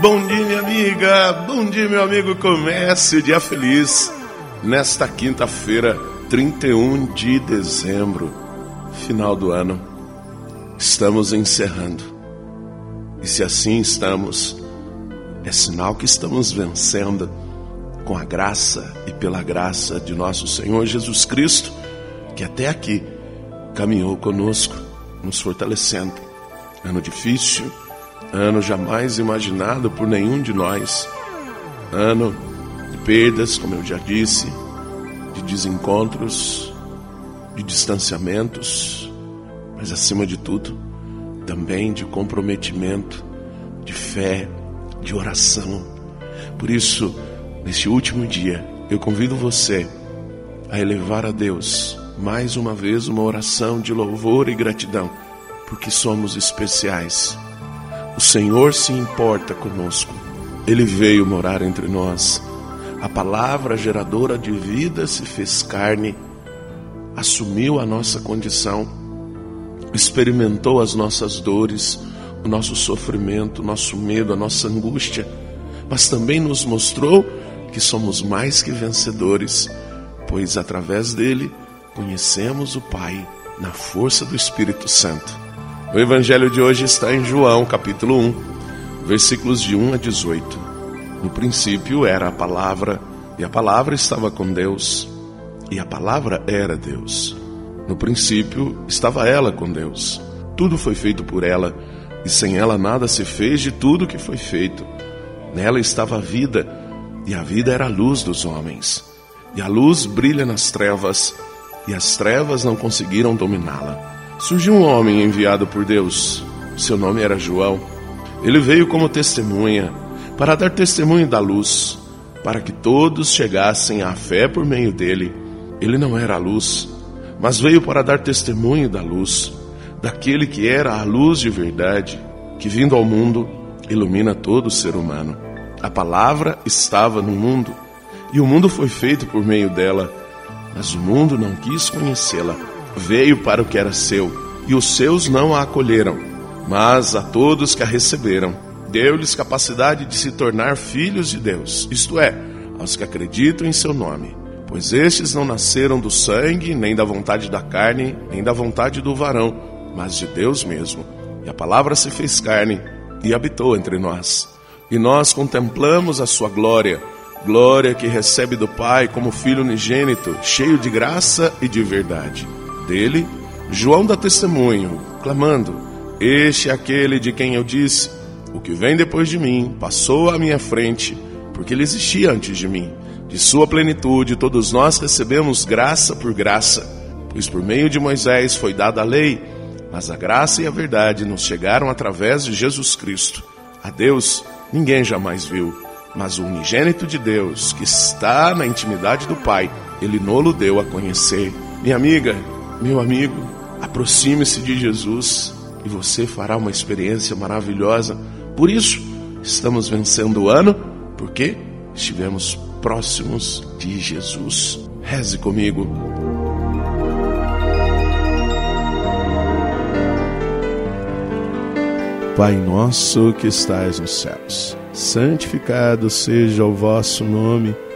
Bom dia, minha amiga. Bom dia, meu amigo. Comece o dia feliz nesta quinta-feira, 31 de dezembro, final do ano. Estamos encerrando. E se assim estamos, é sinal que estamos vencendo com a graça e pela graça de nosso Senhor Jesus Cristo, que até aqui caminhou conosco, nos fortalecendo. Ano difícil, ano jamais imaginado por nenhum de nós, ano de perdas, como eu já disse, de desencontros, de distanciamentos, mas acima de tudo, também de comprometimento, de fé, de oração. Por isso, neste último dia, eu convido você a elevar a Deus mais uma vez uma oração de louvor e gratidão, porque somos especiais o Senhor se importa conosco. Ele veio morar entre nós. A palavra geradora de vida se fez carne, assumiu a nossa condição, experimentou as nossas dores, o nosso sofrimento, o nosso medo, a nossa angústia, mas também nos mostrou que somos mais que vencedores, pois através dele conhecemos o Pai na força do Espírito Santo. O evangelho de hoje está em João, capítulo 1, versículos de 1 a 18. No princípio era a palavra, e a palavra estava com Deus, e a palavra era Deus. No princípio estava ela com Deus. Tudo foi feito por ela, e sem ela nada se fez de tudo que foi feito. Nela estava a vida, e a vida era a luz dos homens. E a luz brilha nas trevas, e as trevas não conseguiram dominá-la. Surgiu um homem enviado por Deus. Seu nome era João. Ele veio como testemunha, para dar testemunho da luz, para que todos chegassem à fé por meio dele. Ele não era a luz, mas veio para dar testemunho da luz, daquele que era a luz de verdade, que vindo ao mundo ilumina todo ser humano. A palavra estava no mundo, e o mundo foi feito por meio dela, mas o mundo não quis conhecê-la veio para o que era seu, e os seus não a acolheram. Mas a todos que a receberam, deu-lhes capacidade de se tornar filhos de Deus, isto é, aos que acreditam em seu nome. Pois estes não nasceram do sangue, nem da vontade da carne, nem da vontade do varão, mas de Deus mesmo. E a palavra se fez carne e habitou entre nós. E nós contemplamos a sua glória, glória que recebe do Pai como filho unigênito, cheio de graça e de verdade dele, João dá testemunho, clamando: Este é aquele de quem eu disse: O que vem depois de mim passou à minha frente, porque ele existia antes de mim. De sua plenitude, todos nós recebemos graça por graça, pois por meio de Moisés foi dada a lei, mas a graça e a verdade nos chegaram através de Jesus Cristo. A Deus ninguém jamais viu, mas o unigênito de Deus, que está na intimidade do Pai, ele nolo deu a conhecer. Minha amiga, meu amigo, aproxime-se de Jesus e você fará uma experiência maravilhosa. Por isso, estamos vencendo o ano, porque estivemos próximos de Jesus. Reze comigo. Pai nosso que estais nos céus, santificado seja o vosso nome.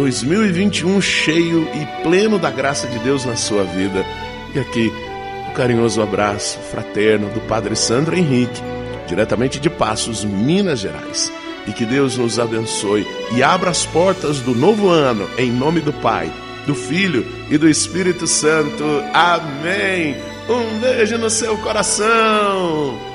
2021 cheio e pleno da graça de Deus na sua vida. E aqui, o um carinhoso abraço fraterno do Padre Sandro Henrique, diretamente de Passos, Minas Gerais. e que Deus nos abençoe e abra as portas do novo ano em nome do Pai, do Filho e do Espírito Santo. Amém. Um beijo no seu coração.